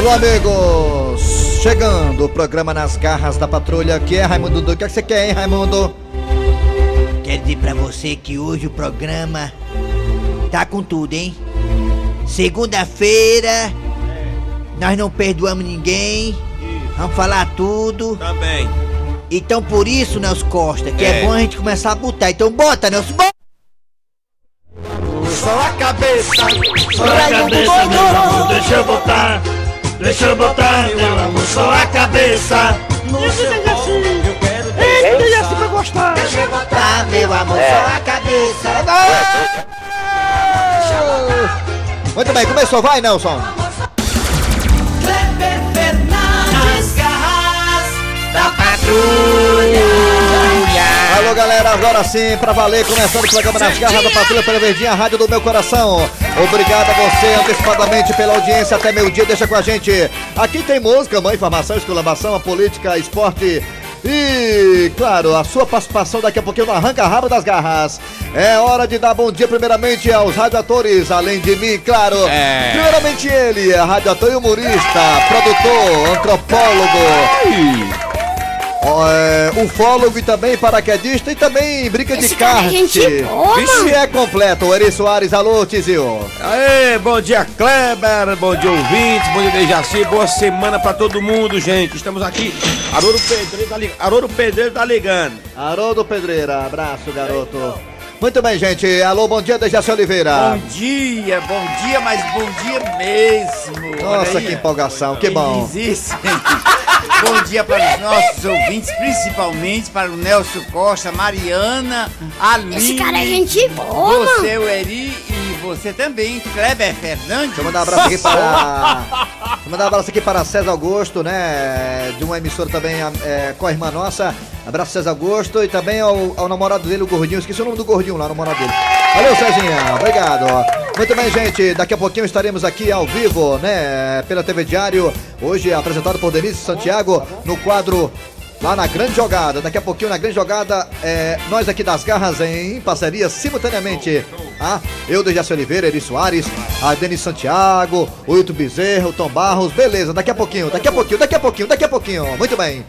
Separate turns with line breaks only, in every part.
Alô, amigos! Chegando o programa Nas Garras da Patrulha, que é Raimundo Doido. O que, é que você quer, hein, Raimundo?
Quero dizer pra você que hoje o programa tá com tudo, hein? Segunda-feira, nós não perdoamos ninguém, vamos falar tudo.
Também.
Então por isso, Nelson Costa, que é,
É.
bom a gente começar a botar. Então bota, Nelson, bota!
Só a cabeça.
Só a cabeça, meu amor, deixa eu botar. Deixa eu botar, meu amor, só a cabeça. No seu colo, eu quero deixar.
assim pra gostar!
Deixa eu botar, meu amor, só a cabeça.
Muito bem, começou, vai, Nelson!
Kleber Fernandes, garras da
Alô, galera, agora sim, pra valer, começando o programa Nas Garras da Patrulha pela Verdinha, a Rádio do Meu Coração. Obrigado a você antecipadamente pela audiência até meio-dia, deixa com a gente. Aqui tem música, mãe, informação, exclamação, a política, esporte. E, claro, a sua participação daqui a pouquinho no Arranca Rabo das Garras. É hora de dar bom dia, primeiramente, aos radioatores, além de mim, claro.
É.
Primeiramente ele, é radioator e humorista, produtor, antropólogo. É, ufólogo e também paraquedista e também brinca de
Esse cara é
kart. Vixe, é completo. O Eri Soares, alô, Tizio.
Aê, bom dia Kleber, bom dia ouvintes, bom dia Dejaci, boa semana pra todo mundo, gente. Estamos aqui. Haroldo Pedreiro tá ligando. Haroldo Pedreiro tá ligando.
Haroldo Pedreira, abraço, garoto. Muito bem, gente. Alô, bom dia, Dejaci Oliveira.
Bom dia, bom dia, mas bom dia mesmo.
Nossa,
aí.
que empolgação, que bom.
Existem. bom dia para os nossos ouvintes, principalmente para o Nelson Costa, Mariana, Aline.
Esse cara é gente boa.
Você, o Eri você também, Kleber Fernandes.
Deixa eu mandar um abraço aqui para. Deixa eu mandar um abraço aqui para César Augusto, né? De uma emissora também é, com a irmã nossa. Abraço César Augusto e também ao, ao namorado dele, o Gordinho. Esqueci o nome do Gordinho lá, o namorado dele. Valeu, Cezinha. Obrigado. Muito bem, gente. Daqui a pouquinho estaremos aqui ao vivo, né? Pela TV Diário. Hoje apresentado por Denise Santiago no quadro Lá na grande jogada, daqui a pouquinho na grande jogada, é, nós aqui das garras em parceria simultaneamente. Ah, eu, Dejaci Oliveira, Eri Soares, a Denis Santiago, o Hilton Bezerra, o Tom Barros, beleza, daqui a pouquinho, daqui a pouquinho, daqui a pouquinho, daqui a pouquinho, muito bem.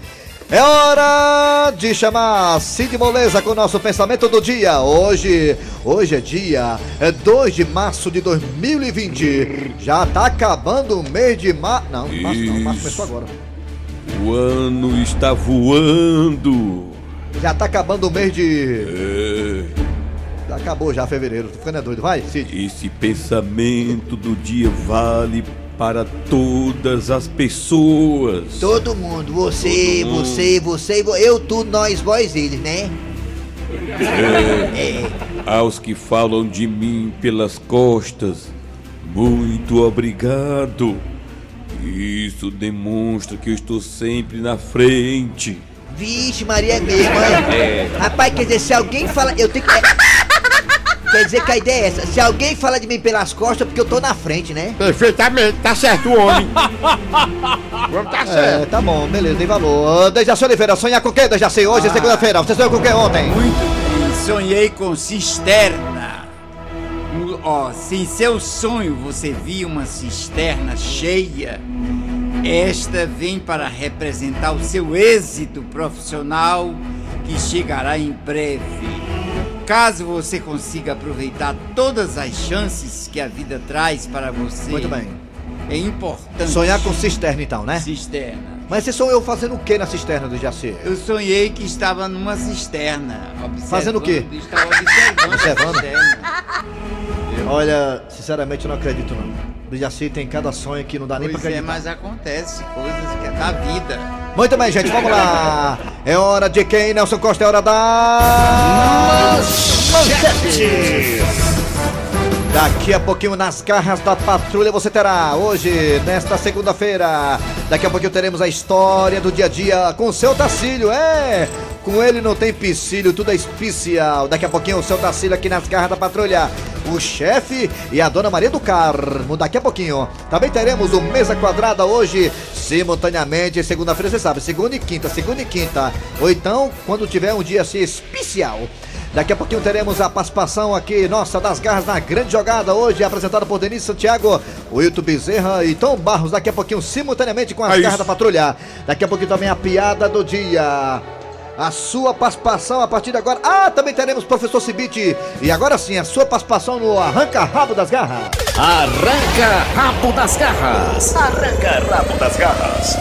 É hora de chamar Cid Moleza com o nosso pensamento do dia. Hoje, hoje é dia é 2 de março de 2020. Já tá acabando o mês de março. Não, março não, março começou agora.
O ano está voando.
Já tá acabando o mês de.
É,
Já acabou já fevereiro. Tô ficando é doido. Vai, Cid.
esse pensamento do dia vale para todas as pessoas.
Todo mundo, você,
Todo mundo.
você, você, vo- eu, tu, nós, vós, eles, né? É.
Aos que falam de mim pelas costas, muito obrigado. Isso demonstra que eu estou sempre na frente.
Vixe, Maria é mesmo, é. Rapaz, quer dizer, se alguém fala. Eu tenho que. é, Quer dizer que a ideia é essa. Se alguém fala de mim pelas costas, é porque eu tô na frente, né?
Perfeitamente, tá certo o homem. O homem tá
É,
certo.
tá bom, beleza, tem valor. Ô, Dejaci Oliveira, sonhar com o quê, Dejaci? Hoje é segunda-feira. Você sonhou com o quê ontem?
Muito bem, sonhei com cisterna. Ó, se em seu sonho você viu uma cisterna cheia, esta vem para representar o seu êxito profissional que chegará em breve. Caso você consiga aproveitar todas as chances que a vida traz para você,
Muito bem.
é importante.
Sonhar com cisterna, então, né?
cisterna.
Mas você sonhou fazendo o quê na cisterna, Dejaci?
Eu sonhei que estava numa cisterna. observando-
Fazendo o quê?
Estava observando,
Observando? Olha, sinceramente eu não acredito não. Dejaci tem cada sonho que não dá nem pra
Pois é,
acreditar.
mas acontece coisas que é da vida.
Muito bem, gente, vamos lá. É hora de quem, Nelson Costa? É hora da... Manchetes. Daqui a pouquinho nas garras da patrulha você terá hoje, nesta segunda-feira. Daqui a pouquinho teremos a história do dia a dia com o seu Tacílio, é. Com ele não tem empecilho, tudo é especial. Daqui a pouquinho o seu Tacílio aqui nas garras da patrulha. O chefe e a dona Maria do Carmo. Daqui a pouquinho. Também teremos o Mesa Quadrada hoje, simultaneamente, segunda-feira, você sabe, segunda e quinta, segunda e quinta. Ou então, quando tiver um dia assim especial. Daqui a pouquinho teremos a participação aqui, nossa, das garras na grande jogada hoje, apresentada por Denise Santiago, Wilton Bezerra e Tom Barros. Daqui a pouquinho, simultaneamente com as
É
garras
isso.
da patrulha. Daqui a pouquinho também a piada do dia. A sua participação a partir de agora. Ah, também teremos professor Cibite. E agora sim, a sua participação no Arranca Rabo das Garras.
Arranca rabo das garras. Arranca rabo das garras.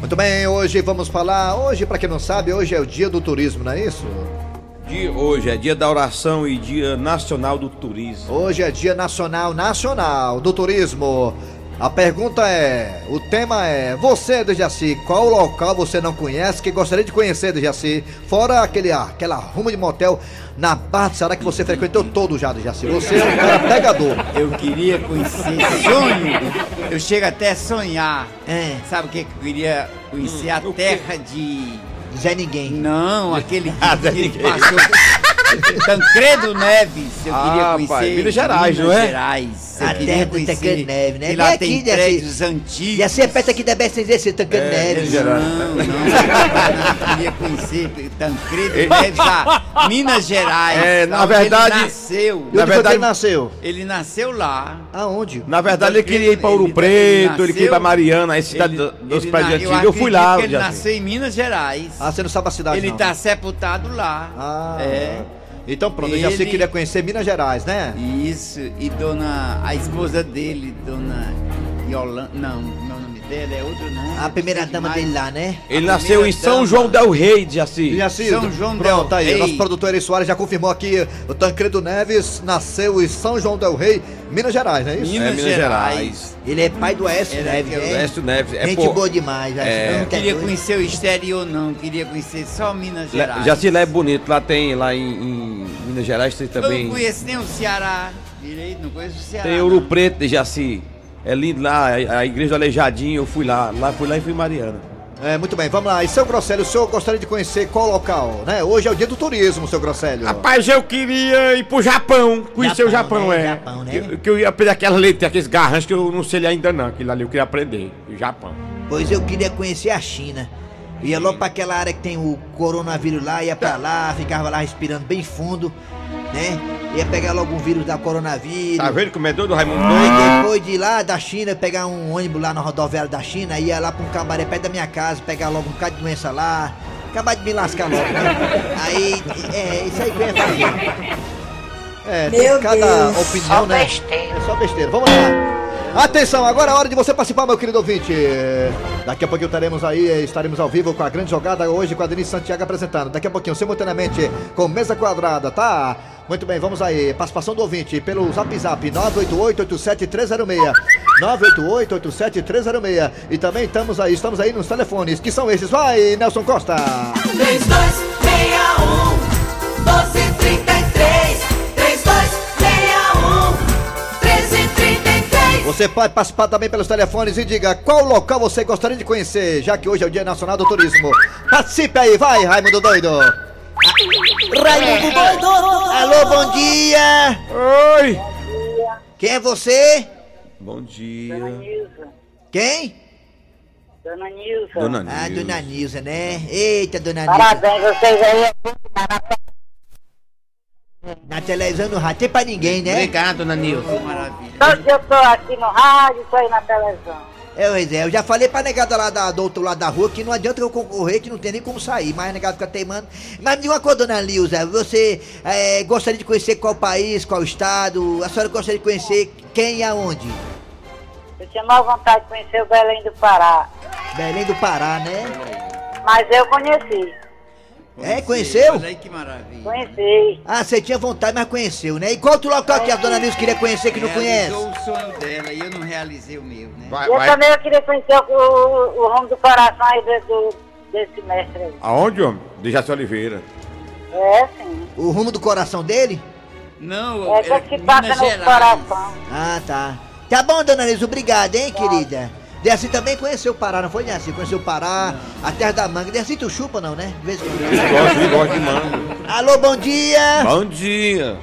Muito bem, hoje vamos falar. Hoje, pra quem não sabe, hoje é o dia do turismo, não é isso?
Dia, hoje é dia da oração e dia nacional do turismo.
Hoje é dia nacional, nacional do turismo. A pergunta é, o tema é, você, Dejaci, qual local você não conhece que gostaria de conhecer, Dejaci? Fora aquele, aquela ruma de motel na do Ceará que você frequentou todo já, Dejaci. Você é um cara pegador.
Eu queria conhecer sonho. Eu chego até a sonhar.
É.
Sabe o que, que eu queria conhecer? A terra de.
Zé Ninguém.
Não, aquele que,
Ah, Zé
que
Ninguém.
passou. Tancredo Neves, eu
Ah,
queria conhecer.
pai, Minas Gerais,
Minas
não é?
Gerais. Eu
A terra do Neves, né?
E lá tem
aqui,
prédios antigos.
E assim é perto aqui da BSTZ, Tancredo Neves.
Minas Gerais.
Não, não, eu queria conhecer Tancredo Neves, a Minas Gerais.
É, na verdade-
Ele nasceu.
Na
onde foi que
verdade-
ele nasceu?
Ele nasceu lá.
Aonde?
Na verdade, ele queria ir pra Ouro
Ele-
Preto,
ele
ele, queria ir pra
nasceu-
Mariana, as cidades
Ele-
do- dos prédios antigos. Eu fui lá,
ele nasceu em Minas Gerais.
Ah, você não sabe a cidade
ele
não.
tá sepultado lá.
Ah,
É.
Então pronto, eu já sei
Ele-
que queria conhecer Minas Gerais, né?
Isso, e dona. A esposa dele, dona Yolanda. Não, o dela é outro nome.
A primeira dama
demais.
dele lá, né?
Ele
A
nasceu em São
dama.
João Del Rei, de Jaci.
Jaci,
São João
pronto,
del
aí,
Rei.
nosso produtor Eri Soares já confirmou aqui, o Tancredo Neves nasceu em São João del Rei, Minas Gerais, não é isso?
Minas,
É, Minas
Gerais.
Gerais.
Ele é pai do Aécio
Era
Neves,
eu-
né?
Neves. É,
Gente
pô,
boa demais, acho.
é.
Não,
Não
que é
queria conhecer o exterior, não. Queria conhecer só Minas Gerais.
Jaci lá é bonito, lá tem, lá em, em Minas Gerais tem
Eu
também.
não conheço nem o Ceará direito, não conheço o Ceará.
Tem Ouro Preto de Jaci. É lindo lá, a, igreja do Aleijadinho, eu fui lá, lá fui lá e fui Mariana.
É, muito bem, vamos lá. E seu Grosselio, o senhor gostaria de conhecer qual local, né? Hoje é o dia do turismo, seu Grosselio.
Rapaz, eu queria ir pro Japão, conhecer o
Japão,
Japão,
né?
é.
Japão, né?
Que, que eu ia aprender aquelas letras, aqueles garranchos que eu não sei ainda não, aquilo ali eu queria aprender, o Japão.
Pois eu queria conhecer a China. Ia logo pra aquela área que tem o coronavírus lá, ia pra lá, ficava lá respirando bem fundo, né? Ia pegar logo um vírus da coronavírus.
Tá vendo como é doido, Raimundo?
Aí depois de lá da China, pegar um ônibus lá na rodoviária da China, ia lá pra um cabaré perto da minha casa, pegar logo um bocado de doença lá, acabar de me lascar logo, né? Aí, é, isso aí que eu ia fazer.
É, tem cada opinião, né? É só besteira. Vamos lá. Atenção, agora é hora de você participar, meu querido ouvinte. Daqui a pouquinho estaremos aí, estaremos ao vivo com a grande jogada hoje com a Denise Santiago apresentando. Daqui a pouquinho, simultaneamente, com mesa quadrada, tá? Muito bem, vamos aí. Participação do ouvinte pelo zap zap 988-87306. 988-87306. E também estamos aí, estamos aí nos telefones, que são esses. Vai, Nelson Costa.
3261 1233 3261 1333
Você pode participar também pelos telefones e diga qual local você gostaria de conhecer, já que hoje é o Dia Nacional do Turismo. Participe aí, vai, Raimundo Doido.
Raimundo doido! Alô, bom dia!
Oi!
Quem é você?
Bom dia.
Quem?
Dona Nilson.
Dona
Ah,
Nilza.
dona Nilza, né? Eita, dona Nilza.
Parabéns, vocês aí.
Na televisão não rádio tem pra ninguém, né?
Obrigado, dona Nilson.
Maravilha.
Todo dia eu tô aqui no rádio, tô aí na televisão.
É, pois é, eu já falei pra negada lá da, do outro lado da rua que não adianta eu concorrer, que não tem nem como sair, mas a negada fica teimando. Mas me diga uma coisa, dona Nilza, você é, gostaria de conhecer qual país, qual estado? A senhora gostaria de conhecer quem e aonde?
Eu tinha maior vontade de conhecer o Belém do Pará.
Belém do Pará, né?
Mas eu conheci.
É, conheceu?
Olha aí que maravilha.
Conheci.
Ah, você tinha vontade, mas conheceu, né? E qual outro local que a dona Nilza queria conhecer que não conhece?
Realizou o sonho dela e eu não realizei o meu, né?
Vai,
eu
vai.
também eu queria conhecer o, o, o rumo do coração aí do, do- desse mestre aí.
Aonde, homem? De Jaci Oliveira.
É, sim.
O rumo do coração dele?
Não,
É
era
que passa no coração.
Ah, tá. Tá bom, dona Nilza, obrigado, hein, querida? Deaci também conheceu o Pará, não foi, Deaci? Conheceu o Pará, a terra da manga. Deaci, tu chupa não, né? De vez em quando.
Gosto, eu gosto de mango.
Alô, bom dia!
Bom dia.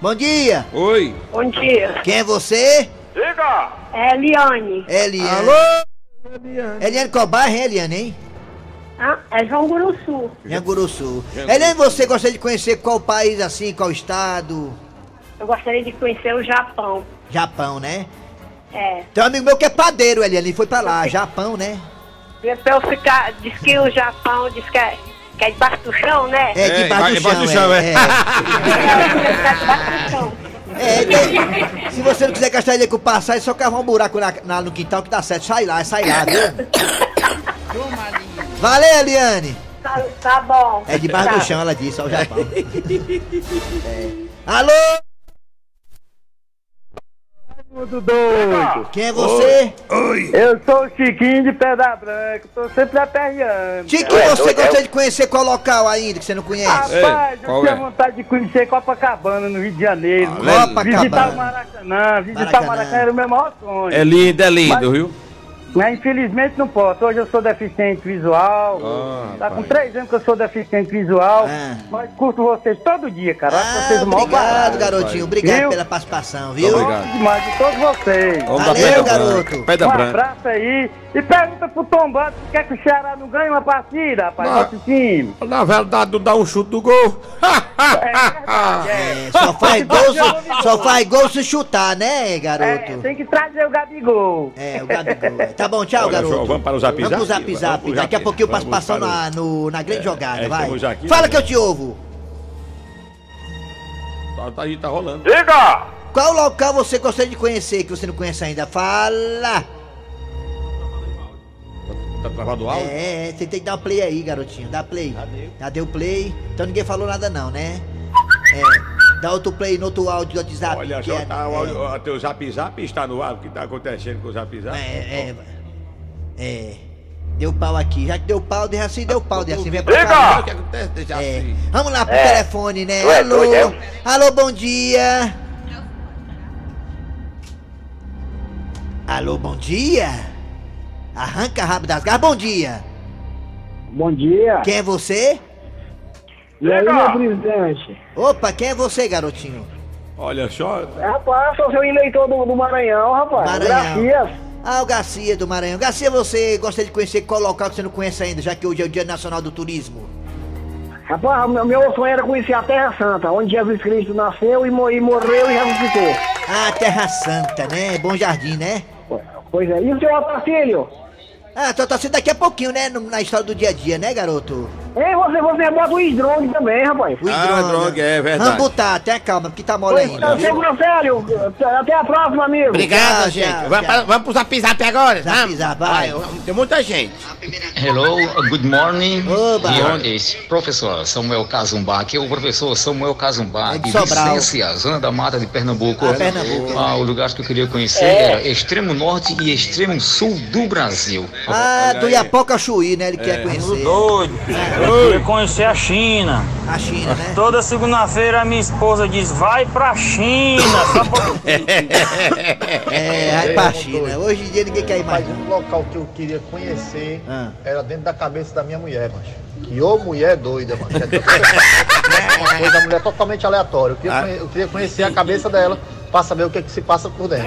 Bom dia!
Oi.
Bom dia.
Quem é você?
É Eliane.
Eliane. Alô? Eliane qual bairro, hein, Eliane, hein?
Ah, é João Guruçu.
Nhanguruçu. Eliane, você gostaria de conhecer qual país assim, qual estado?
Eu gostaria de conhecer o Japão.
Japão, né?
É.
Tem um amigo meu que é padeiro, Eliane, ele foi pra lá, Japão, né?
E pra eu ficar. Diz que o Japão diz que é, que é debaixo do chão, né?
É, debaixo do
debaixo do
chão,
chão,
é.
é.
é.
É, ficar debaixo do chão.
É, tem- se você não quiser gastar dinheiro com passagem, só cavar um buraco na, na- no quintal que dá certo. Sai lá, sai lá, viu? Valeu, Eliane!
Tá, tá bom.
É debaixo
Tá.
do chão, ela disse, ó o Japão. É. Alô?
Tudo doido.
Quem é você?
Eu sou o Chiquinho de Pedra Branca, tô sempre aperreando.
Chiquinho, você gostaria de conhecer qual local ainda que você não conhece?
Rapaz, eu
qual
tinha
é?
vontade de conhecer Copacabana no Rio de Janeiro.
Ah,
Copacabana.
Visitar o Maracanã, visitar
Maracanã.
o Maracanã era o meu maior sonho.
É lindo, é lindo, viu?
Mas infelizmente não posso. Hoje eu sou deficiente visual.
Ah,
tá com três anos que eu sou deficiente visual.
Ah.
Mas curto vocês todo dia, cara.
Ah,
vocês
obrigado, garotinho. Obrigado
Viu?
pela participação, viu?
Obrigado.
Gosto demais de todos vocês.
Vamos
Valeu, garoto.
um
branca.
abraço aí. E pergunta pro Tom Bando por que, é que o Ceará não ganha uma partida, rapaz,
Ah.
nosso time.
Na verdade, não dá um chute do gol.
É é.
É, só faz gol se, só faz gol se chutar, né,
É,
garoto?
tem que trazer o Gabigol.
É, o Gabigol. é. Tá bom, tchau,
Olha
garoto.
vamos para o Zap
Vamos pro
Zap?
Zap Daqui a pouquinho
Vamos
participação
para o-
na, no, na grande jogada,
é,
vai.
aqui,
Fala
né?
que eu te ouvo.
Tá, tá, aí, tá rolando.
Diga!
Qual local você gostaria de conhecer que você não conhece ainda? Fala!
Tá travado o áudio?
É, é, você tem que dar um play aí, garotinho. Dá play. Já deu play. Então ninguém falou nada não, né? É. Dá outro play no outro áudio do WhatsApp.
Olha só,
é-
tá, o
é.
áudio, o teu zap zap está no ar. O que tá acontecendo com o zap zap?
É, é. É. Deu pau aqui. Já que deu pau, deixa assim, deu pau, deixa assim, vem pra cá. É. Vamos lá pro
É.
telefone, né?
Tu é
Alô?
doido, é?
Alô, bom dia. Alô, bom dia. Arranca rabo das garras, bom dia.
Bom dia.
Quem é você?
E aí, meu presidente?
Opa, quem é você, garotinho?
Olha só.
Rapaz, sou seu eleitor do, do Maranhão, rapaz.
Maranhão.
Gracias.
Ah, o Garcia do Maranhão. Garcia, você gostaria de conhecer qual local que você não conhece ainda, já que hoje é o Dia Nacional do Turismo?
Rapaz, meu, meu sonho era conhecer a Terra Santa, onde Jesus Cristo nasceu e, e morreu e ressuscitou.
Ah, Terra Santa, né? Bom Jardim, né?
Pois é. E o seu Otacílio?
Ah, tô torcendo daqui a pouquinho, né? Na história do dia a dia, né, garoto?
Ei, você, você bota o Strong também, rapaz.
O
Ah, droga, é verdade.
Vamos botar, tenha calma, porque tá mole ainda.
seu Grosselio, até a próxima, amigo.
Obrigado,
Tchau,
gente.
tchau,
Vamos,
tchau.
vamos pro zap zap agora?
Zap
vamos?
zap, vai.
Tem muita gente.
Hello, good morning.
Oba.
Here is Professor Samuel Cazumbá. Aqui é o professor Samuel Cazumbá,
É de.
Vicência, Zona da Mata de Pernambuco.
Ah, Pernambuco.
Ah, o lugar que eu queria conhecer era extremo norte e extremo sul do Brasil.
Ah, do. Iapoca Chuí, né? Ele quer conhecer.
Doido. Eu queria conhecer a China.
A China, né?
Toda segunda-feira minha esposa diz, vai pra China. Só pra...
É, vai pra China. Hoje em dia ninguém quer ir mais.
Mas um local que eu queria conhecer
Ah.
era dentro da cabeça da minha mulher, macho. Que ô mulher doida, macho. É uma coisa, a mulher totalmente aleatória. Eu queria, conhe- eu queria conhecer a cabeça dela pra saber o que, que se passa por dentro.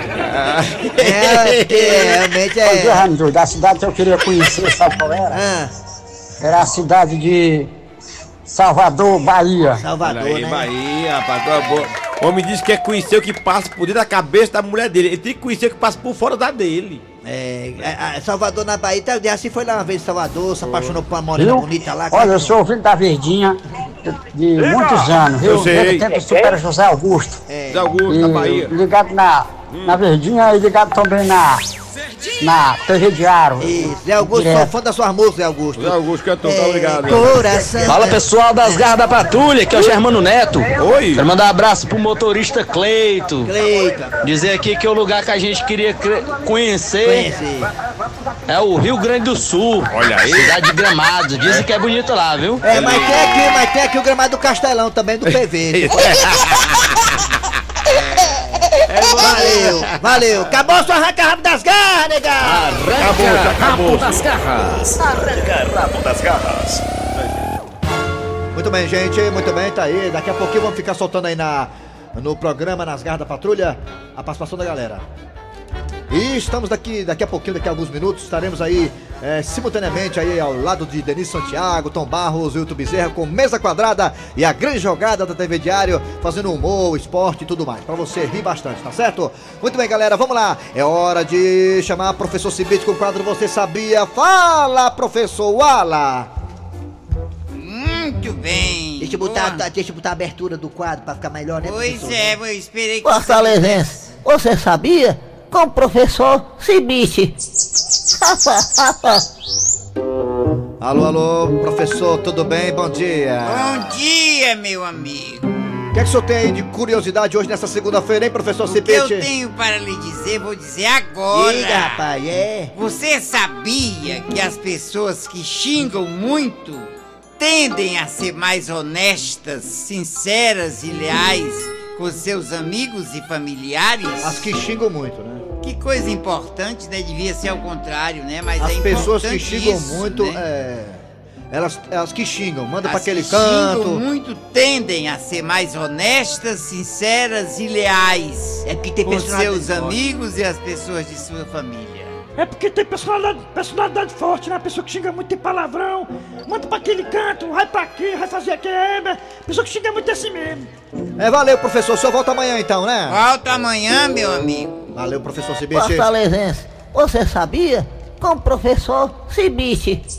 É, porque realmente é.
Raimundo, da cidade que eu queria conhecer, sabe qual era?
Ah,
Era a cidade de Salvador, Bahia.
Salvador,
Olha aí,
né?
Bahia, rapaz. O homem disse que quer conhecer o que passa por dentro da cabeça da mulher dele. Ele tem que conhecer o que passa por fora da dele.
É, é, é, Salvador na Bahia. Tá, assim foi lá uma vez em Salvador, se apaixonou por uma morena bonita lá.
Olha, eu sou ouvinte da Verdinha de, de muitos anos, viu?
Eu sei.
Desde o tempo do Super José Augusto.
É,
Zé Augusto,
E
da Bahia.
ligado na, na Verdinha e ligado também na, na TV Diário.
isso. Zé Augusto, sou fã da suas músicas, Zé Augusto.
Zé Augusto cantou, tá
É,
obrigado.
Coração.
Fala pessoal das garras da patrulha, que é o Germano Neto.
Oi.
Quero mandar um abraço pro motorista Cleito.
Cleita.
Dizer aqui que o lugar que a gente queria conhecer
Conheci.
é o Rio Grande do Sul.
Olha aí.
Cidade de Gramados. Dizem que é bonito lá, viu?
É, mas tem aqui, mas tem aqui o gramado do Castelão também, do PV. Valeu, valeu. Acabou sua arranca rabo das garras, negão.
Acabou, já acabou.
Rabo das garras. Arranca rabo das garras.
Muito bem, gente, muito bem, tá aí. Daqui a pouquinho vamos ficar soltando aí na, no programa Nas Garras da Patrulha a participação da galera.
E estamos daqui, daqui a pouquinho, daqui a alguns minutos, estaremos aí é, simultaneamente aí ao lado de Denis Santiago, Tom Barros, Wilton Bezerra com Mesa Quadrada e a grande jogada da TV Diário, fazendo humor, esporte e tudo mais, pra você rir bastante, tá certo? Muito bem, galera, vamos lá. É hora de chamar o professor Cibite com o quadro Você Sabia? Fala, professor Wala!
Muito bem.
Deixa eu botar, deixa eu botar a abertura do quadro pra ficar melhor, né,
Pois
professor?
é, eu esperei que
Fortalezense, você sabia? Com o professor Cibite.
Alô, alô, professor, tudo bem? Bom dia.
Bom dia, meu amigo.
O que, é que o senhor tem aí de curiosidade hoje nessa segunda-feira, hein, professor
O que eu
Cibite?
tenho para lhe dizer, vou dizer agora.
Diga, rapaz, é.
Você sabia que as pessoas que xingam muito tendem a ser mais honestas, sinceras e leais com seus amigos e familiares?
As que xingam muito, né?
Que coisa importante, né? Devia ser ao contrário, né? Mas
As
é
pessoas que xingam
isso,
muito,
né?
é. Elas, elas que xingam, manda pra
As
aquele
que xingam
canto.
muito tendem a ser mais honestas, sinceras e leais.
É porque tem
com
personalidade
seus
forte.
amigos e as pessoas de sua família.
É porque tem personalidade, personalidade forte, né? A pessoa que xinga muito tem palavrão, manda pra aquele canto, vai pra aqui, vai fazer aquilo. é, Pessoa que xinga muito é assim mesmo.
É, valeu, professor. O senhor volta amanhã então, né?
Volto amanhã, meu amigo.
Valeu, professor Cibite.
Fortalezense, você sabia? Com o professor Cibite.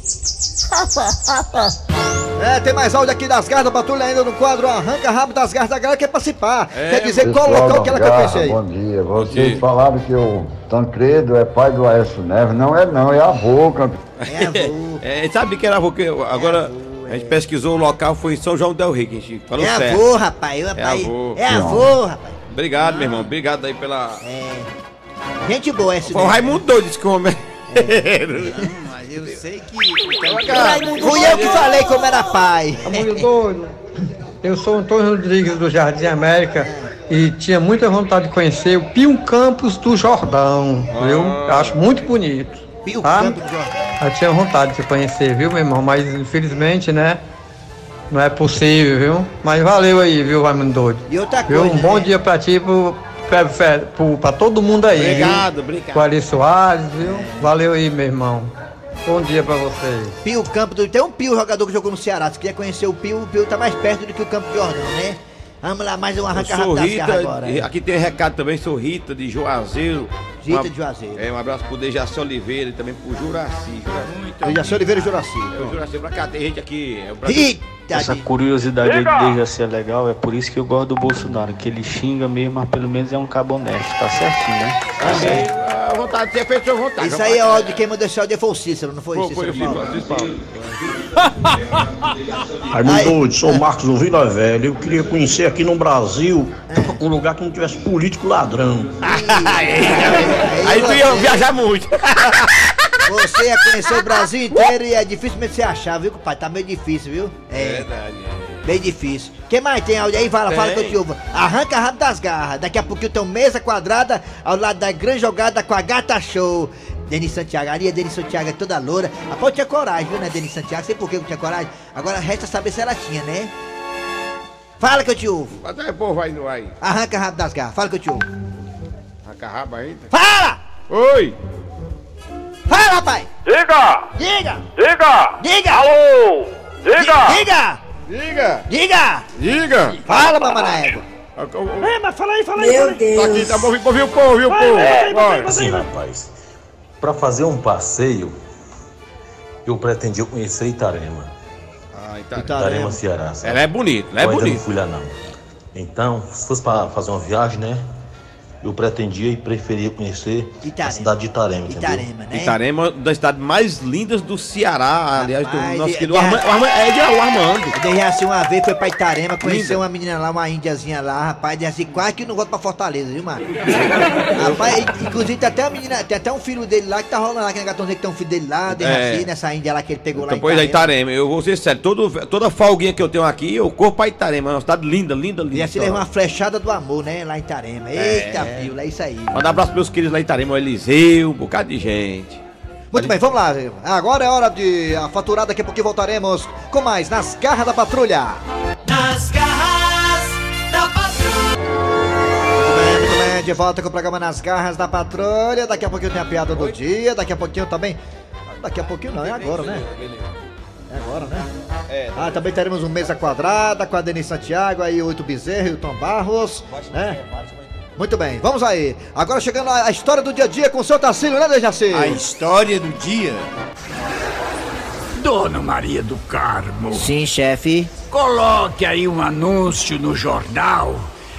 É, tem mais áudio aqui das garras da patrulha ainda no quadro Arranca Rabo das Garras da galera quer participar.
É,
quer dizer qual
Pessoal
local que ela quer
Garra,
conhecer aí.
Bom dia. Vocês
dia.
falaram que o Tancredo é pai do Aécio Neves. Não é não, é avô. campe-
É, sabe que era avô, que agora a gente pesquisou o local, foi em São João del Rey, que a gente falou
É
certo.
avô, rapaz. eu,
É
rapaz.
avô.
É avô, rapaz.
Obrigado, meu irmão. Obrigado aí pela.
Gente boa esse
Foi o Raimundo doido, disse que o homem.
Não, mas eu sei que.
Fui eu que falei como era pai.
Doido. Eu sou Antônio Rodrigues do Jardim América e tinha muita vontade de conhecer o Pio Campos do Jordão, viu? Eu acho muito bonito.
Pio
tá?
Campos do Jordão.
Eu tinha vontade de conhecer, viu, meu irmão? Mas infelizmente, né? Não é possível, viu? Mas valeu aí, viu, Raimundo Doido?
E outra
Viu?
coisa,
Um bom
né?
dia pra ti, pro, pra, pra, pra todo mundo aí,
Obrigado,
viu?
obrigado.
Pro Ari Soares, viu? Valeu aí, meu irmão. Bom dia pra vocês.
Pio Campo do. Tem um Pio jogador que jogou no Ceará. Se quiser conhecer o Pio, o Pio tá mais perto do que o Campo de Jordão, né? Vamos lá, mais um arranca
sou Rita,
agora.
e aqui tem um recado também, sou Rita de Juazeiro.
Rita
Uma-
de Juazeiro.
É, um abraço pro Dejaci Oliveira e também pro Juraci. Juraci.
Dejaci Oliveira e Juraci.
É o Juraci pra cá, tem gente aqui. É o Brasil.
Rita
Essa
de...
curiosidade aí
Diga!
de Dejaci é legal, é por isso que eu gosto do Bolsonaro, que ele xinga mesmo, mas pelo menos é um cabo honesto, tá certinho, né?
Também, a vontade de ter feito sua vontade.
Isso aí é ódio de quem mandou esse áudio foi o Cícero, não foi,
Foi,
Cícero?
Foi, foi, foi.
Raimundo Doido, sou Marcos do Vila Velha. Eu queria conhecer aqui no Brasil um lugar que não tivesse político ladrão.
Aí tu ia viajar muito.
Você ia conhecer o Brasil inteiro e é difícil mesmo você achar, viu, pai? Tá meio difícil, viu? É,
Verdade.
bem difícil. Quem mais tem áudio aí? Fala, fala que eu
Tem.
te ouvo. Arranca rápido das garras. Daqui a pouquinho tem mesa quadrada ao lado da grande jogada com a gata show. Denis Santiago, ali a Denis Santiago é toda loura. A Paula tinha coragem, viu, né, Denis Santiago? Sei por que eu tinha coragem. Agora resta saber se ela tinha, né? Fala que eu te ouvo.
Mas aí, pô, vai no aí.
Arranca rápido das garras. Fala que eu te ouvo.
Arranca rabo ainda.
Fala!
Oi!
Fala, rapaz!
Diga!
Diga!
Diga!
Diga!
Alô! Diga!
Diga!
Diga!
Diga!
Diga!
Fala, mamãe na égua.
É, mas fala aí, fala aí. fala aí.
Tá aqui, tá bom, ouviu o povo, ouviu o
Vai,
povo.
vai, vai, vai,
Vai.
vai,
Sim,
vai.
rapaz. Para fazer um passeio, eu pretendia conhecer Itarema.
Ah,
Itarema, Ceará. sabe?
Ela é bonita, ela é bonita.
não fui lá não. Então, se fosse para fazer uma viagem, né? Eu pretendia e preferia conhecer
Itarema.
a cidade de Itarema, entendeu?
Itarema, né?
Itarema é uma das cidades mais lindas do Ceará, aliás, do nosso
de-
querido
de-.
Armando- É de o Armando.
Eu dei assim uma vez, foi pra Itarema, conheceu uma menina lá, uma índiazinha lá, rapaz, dei assim, quase que não volta pra Fortaleza, viu, mano? rapaz, inclusive tem até uma menina, tem até um filho dele lá que tá rolando lá, que gatãozinho que tem um filho dele lá, dei
É.
assim, nessa índia lá que ele pegou lá
Então,
em
pois é,
Itarema.
Itarema. Eu vou ser sério, todo, toda folguinha que eu tenho aqui, eu corro pra Itarema. É uma cidade linda, linda, linda.
E assim levou uma flechada do amor, né, lá em Itarema. Eita,
É.
filho, é isso aí.
Manda um abraço pros meus queridos lá em Itarema, o Eliseu, um bocado de gente.
Muito bem, vamos lá. Agora é hora de a faturar, daqui a pouquinho voltaremos com mais nas garras da patrulha.
Nas garras da patrulha.
Muito bem, muito bem, de volta com o programa Nas Garras da Patrulha. Daqui a pouquinho tem a piada do dia, daqui a pouquinho também. Daqui a pouquinho não, é agora, né? É agora, né?
É.
Ah, também teremos um Mesa Quadrada com a Denis Santiago, aí o Oito Bezerra e o Tom Barros, né? Muito bem, vamos aí. Agora chegando a a história do dia a dia com o seu Tarcílio, né, Dejaci?
A história do dia.
Dona Maria do Carmo.
Sim, chefe.
Coloque aí um anúncio no jornal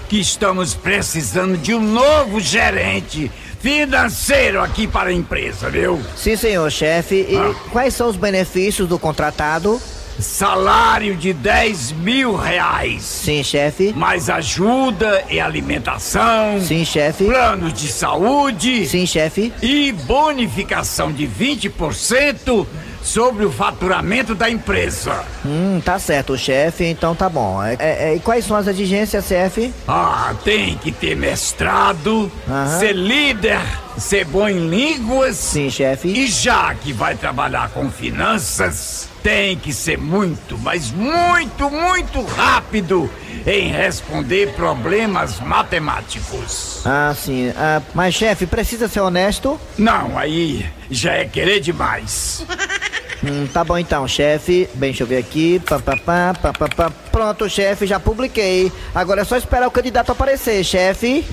que estamos precisando de um novo gerente financeiro aqui para a empresa, viu?
Sim, senhor chefe. E
Ah.
quais são os benefícios do contratado?
Salário de 10 mil reais.
Sim, chefe.
Mais ajuda e alimentação.
Sim, chefe.
Planos de saúde.
Sim, chefe.
E bonificação de 20% sobre o faturamento da empresa.
Hum, tá certo, chefe. Então tá bom. É- é- é, e quais são as exigências, chefe?
Ah, tem que ter mestrado,
Aham.
ser líder, ser bom em línguas.
Sim, chefe.
E já que vai trabalhar com finanças, tem que ser muito, mas muito, muito rápido em responder problemas matemáticos.
Ah, sim. Ah, mas, chefe, precisa ser honesto?
Não, aí já é querer demais.
Hum, tá bom então, chefe. Bem, deixa eu ver aqui. Pá, pá, pá, pá, pá, pá. Pronto, chefe, já publiquei. Agora é só esperar o candidato aparecer, chefe.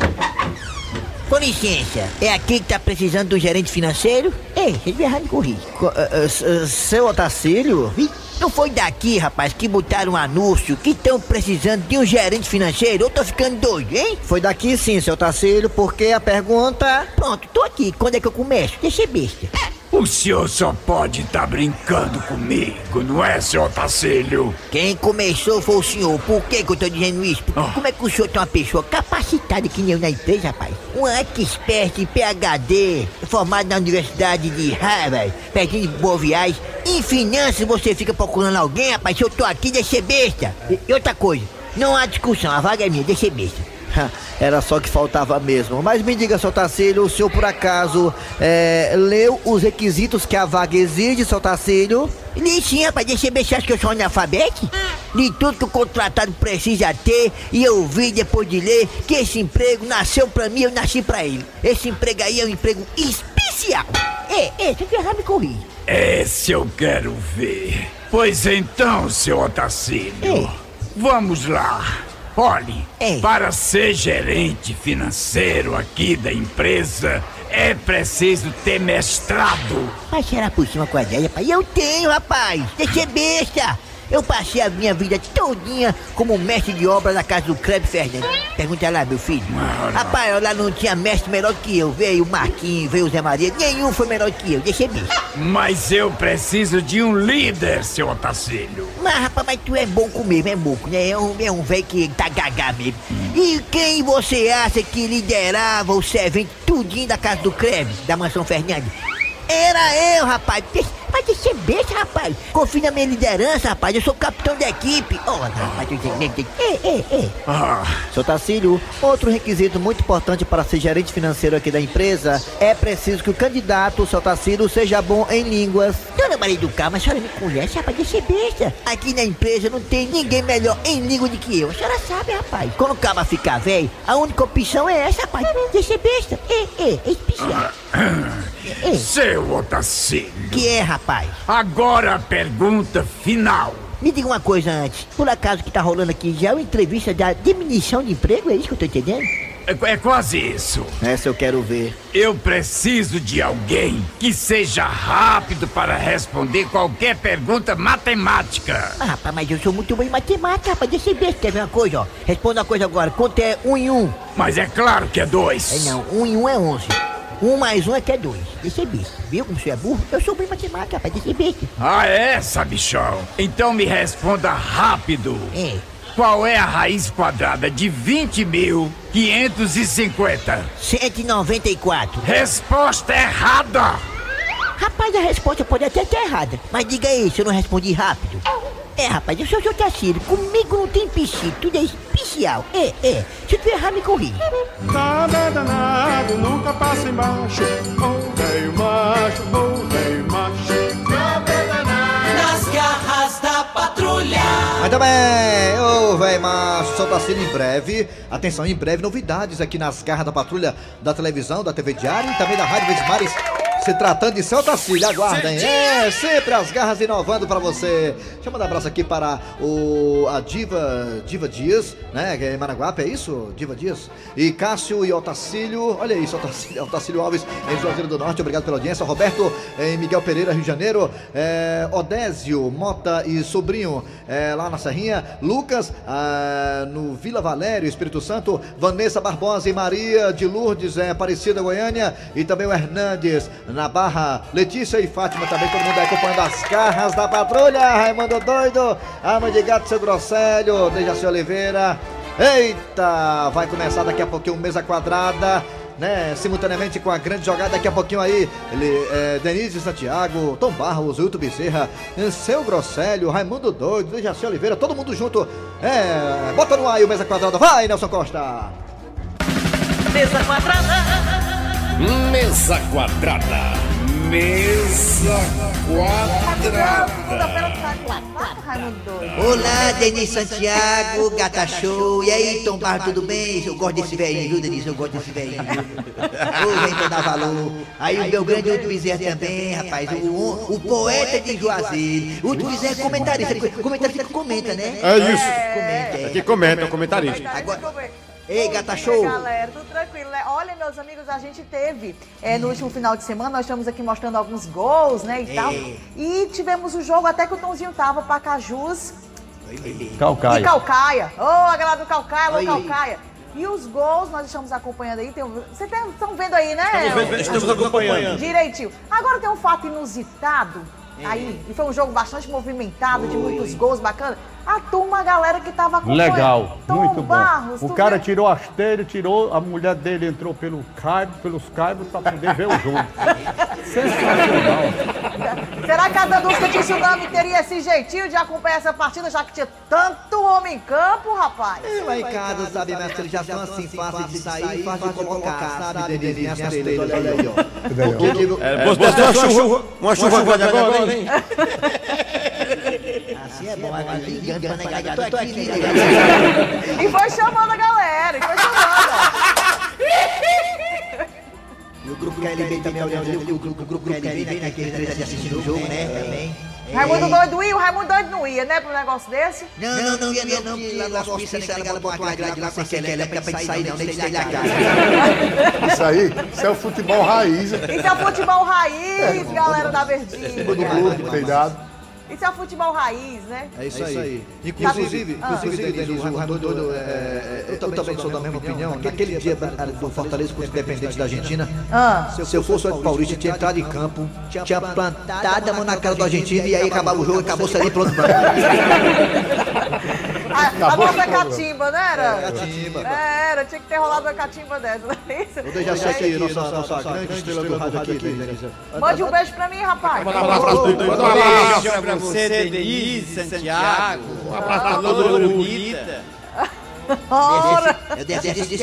Com licença, é aqui que tá precisando do gerente financeiro? Ei, ele vai errar de
ah, s- ah, seu Otacílio?
Ih, Não foi daqui, rapaz, que botaram um anúncio que estão precisando de um gerente financeiro? Eu tô ficando doido, hein?
Foi daqui sim, seu Tacílio, porque a pergunta.
Pronto, tô aqui. Quando é que eu começo? Deixa besta.
O senhor só pode estar brincando comigo, não é, seu Otacílio?
Quem começou foi o senhor. Por que, que eu tô dizendo isso? Porque como é que o senhor tem uma pessoa capacitada que nem eu na empresa, rapaz? Um expert em PHD, formado na Universidade de Harvard, pertinho de Boa Viagem. Em finanças você fica procurando alguém, rapaz? Se eu tô aqui, deixa ser besta. E, outra coisa, não há discussão, a vaga é minha, deixa ser besta.
Era só que faltava mesmo. Mas me diga, seu Tacílio, o senhor por acaso é, leu os requisitos que a vaga exige, seu Tacílio?
Li sim, rapaz, deixa eu ver, você acha que eu sou analfabeto? Li tudo que o contratado precisa ter e eu vi depois de ler que esse emprego nasceu pra mim, eu nasci pra ele. Esse emprego aí é um emprego especial. É, é, você quer me corrigir.
Esse eu quero ver. Pois então, seu Otacílio, vamos lá. Olhe, para ser gerente financeiro aqui da empresa, é preciso ter mestrado.
Mas será por cima com a ideia, rapaz? Eu tenho, rapaz. Deixa ser besta. Eu passei a minha vida todinha como mestre de obra na casa do Kleber Fernandes. Pergunta lá, meu filho. Rapaz, lá não tinha mestre melhor que eu. Veio o Marquinhos, veio o Zé Maria. Nenhum foi melhor que eu. Deixa besta.
Mas eu preciso de um líder, seu Otacílio.
Mas, rapaz, mas tu é bom comigo, é moco, né? É um, é um velho que tá gagá mesmo. E quem você acha que liderava o servente tudinho da casa do Kleber, da mansão Fernandes? Era eu, rapaz. Mas deixa ser besta, rapaz. Confia na minha liderança, rapaz. Eu sou capitão da equipe. Ó, rapaz, Ei, ei, ei.
Ah,
Seu Tacílio, outro requisito muito importante para ser gerente financeiro aqui da empresa é preciso que o candidato, seu Tacílio, seja bom em línguas.
Dona Maria do Carmo, a senhora me conhece, rapaz, deixa ser besta. Aqui na empresa não tem ninguém melhor em língua do que eu. A senhora sabe, rapaz. Quando o cara ficar velho, a única opção é essa, rapaz. Deixa ser besta. Ei, ei, é especial.
seu Otacílio.
Que é, rapaz?
Agora a pergunta final.
Me diga uma coisa antes. Por acaso que tá rolando aqui já é uma entrevista da diminuição de emprego? É isso que eu tô entendendo?
É, é quase isso.
Essa eu quero ver.
Eu preciso de alguém que seja rápido para responder qualquer pergunta matemática.
Ah, rapaz, mas eu sou muito bom em matemática, rapaz. Deixa ser besta. Quer ver uma coisa, ó? Responda uma coisa agora. Quanto é um em um?
Mas é claro que é dois.
É não, um em um é onze. Um mais um é que é dois. Deixa ser besta. Viu como você é burro? Eu sou bom em matemática, rapaz. Deixa ser besta.
Ah, é, sabichão? Então me responda rápido.
É.
Qual é a raiz quadrada de 20.550?
194.
Resposta errada!
Rapaz, a resposta pode até estar errada. Mas diga aí se eu não respondi rápido. É, rapaz, eu sou o seu Tacílio. Comigo não tem piscina, tudo é especial. É, é. Se tu errar, me corrija.
Nada danado, nunca passa embaixo. Ô velho macho, ô velho macho. Nada danado.
Nas garras da patrulha.
A Muito bem! Ô, velho, macho, só tá sendo em breve. Atenção, em breve, novidades aqui nas garras da patrulha da televisão, da TV Diário e também da Rádio Verdes Mares. Se tratando de Santa Cília, aguardem. É, sempre as garras inovando pra você. Deixa eu mandar um abraço aqui para o, a Diva, Diva Dias, né? Que é em Managuape, é isso? Diva Dias. E Cássio e Otacílio. Olha isso, Otacílio, Otacílio Alves em Juazeiro do Norte. Obrigado pela audiência. Roberto em Miguel Pereira, Rio de Janeiro. É, Odésio, Mota e Sobrinho é, lá na Serrinha. Lucas ah, no Vila Valério, Espírito Santo. Vanessa Barbosa e Maria de Lourdes, é, Aparecida, Goiânia. E também o Hernandes na Barra. Letícia e Fátima também, todo mundo aí acompanhando as carras da patrulha. Raimundo Doido, Alma de Gato, seu Grosselho, Dejaci Oliveira. Eita, vai começar daqui a pouquinho mesa quadrada. Né, simultaneamente com a grande jogada daqui a pouquinho aí, ele, é, Denise Santiago, Tom Barros, Wilton Bezerra, seu Grosselho, Raimundo Doido, Dejaci Oliveira, todo mundo junto. É, bota no ar aí o mesa quadrada, vai Nelson Costa!
Mesa quadrada.
Mesa quadrada. Mesa quadrada.
Olá, Denis Santiago, Gata Show. E aí, Tom Barro, tudo bem? Eu gosto desse velhinho, viu, Denis? Eu gosto desse velhinho. Ô, vem pra dar valor. Aí o meu grande Uto Bezerra também, rapaz. O, o, o poeta de Juazeiro. Uto Bezerra é comentarista. Comentarista que comenta, né?
É isso.
Comenta, é.
Aqui comenta, é o comentarista.
Ei, Gata Show.
Galera, tudo tranquilo, né? Olha, meus amigos, a gente teve é, no último final de semana, nós estamos aqui mostrando alguns gols, né, e tal. E tivemos o jogo até que o Tomzinho tava, Pacajus
Calcaia.
e Calcaia. Ô, a galera do Calcaia, alô,
Oi.
Calcaia. E os gols nós estamos acompanhando aí. Tem, um- Vocês estão vendo aí, né?
Estamos vendo, estamos acompanhando.
Direitinho. Agora tem um fato inusitado aí, e foi um jogo bastante movimentado, de muitos gols bacanas. A turma, a galera que tava acompanhando.
Legal,
Tom
muito bom.
Barros,
o
tu
cara
vê-
tirou as telhas, tirou, a mulher dele entrou pelo cabo, pelos cabos para poder ver o jogo. Sensacional.
Será que a de Tsunami teria esse jeitinho de acompanhar essa partida, já que tinha tanto homem em campo, rapaz?
Lá em casa, sabe, mestre, eles já são assim, fáceis de sair, fácil de colocar, sabe, Denise, minhas telhas, olha aí, ó.
É, você tem uma chuva, uma chuva grande agora, hein?
Assim é bom, ligando pra negada. Tô aqui, ligado.
E foi chamando a galera, e foi chamando.
E o grupo KLB também olhando ali, o grupo, o grupo KLB, né? Que aqueles três ali assistindo o jogo, né? Também.
Raimundo doido ia, o Raimundo doido não ia, né, pro negócio desse?
Não, não, não ia não, porque lá no hospício, né, galera botou uma grade lá sem querer, pra gente sair não, nem telha a cara.
Isso aí, isso é o futebol raiz.
Isso é futebol raiz, galera da Verdinha.
do grupo, telhado.
Isso é futebol raiz, né?
É isso aí. Inclusive,
Ah.
inclusive, Denise, o Raimundo Doido, é, é, eu também sou da mesma opinião. Que aquele dia do Fortaleza contra o Independente da Argentina,
Ah.
se eu fosse o Paulista, tinha entrado em campo, tinha plantado a mão na cara do argentino e aí acabava o jogo, acabou saindo pronto
A, a nossa catimba, né? Era?
É, catimba.
É, era, tinha que ter rolado uma catimba dessa, não é isso?
Já sei aqui, nossa, nossa grande estrela do rádio aqui, Denise.
Mande um beijo pra mim, rapaz.
Manda um abraço pra você, Denise, Santiago. Um abraço pra toda bonita.
Ora.
Eu desejo de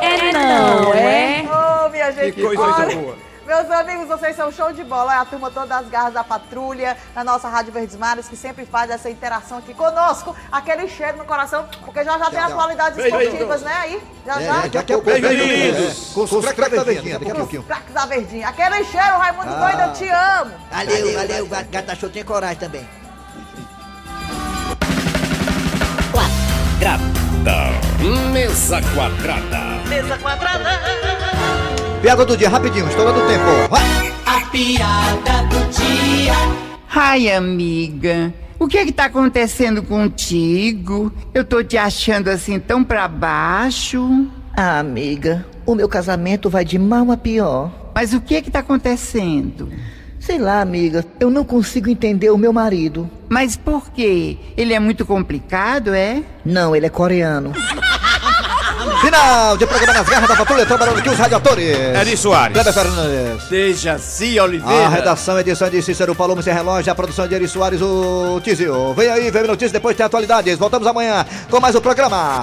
É não, é? Ô, minha gente,
Que coisa boa.
Meus amigos, vocês são show de bola. É a turma toda das garras da patrulha, na nossa Rádio Verdes Mares, que sempre faz essa interação aqui conosco. Aquele cheiro no coração, porque já já tem
Beijo, beijo.
esportivas, né? Aí, já
É,
já.
daqui a pouco,
queridos.
beijo. Com os craques da Verdinha, daqui a pouquinho.
Craques da Verdinha. Aquele cheiro, Raimundo
Ah.
Doido, eu te amo.
Valeu, valeu, Gata- Show tem coragem também.
Quadrada. Mesa quadrada.
Mesa quadrada.
Piada do dia, rapidinho, estourando o tempo. Vai.
A piada do dia.
Ai, amiga, o que é que tá acontecendo contigo? Eu tô te achando assim tão pra baixo.
Ah, amiga, o meu casamento vai de mal a pior.
Mas o que é que tá acontecendo?
Sei lá, amiga, eu não consigo entender o meu marido.
Mas por quê? Ele é muito complicado, é?
Não, ele é coreano.
Final de programa nas garras da patrulha, trabalhando aqui os radiadores.
Eri Soares.
Kleber Fernandes.
Dejaci
A
Oliveira.
redação, edição de Cícero Palomo Sem Relógio, a produção de Eri Soares, o Tizio. Vem aí, vem notícias, depois tem atualidades. Voltamos amanhã com mais um programa.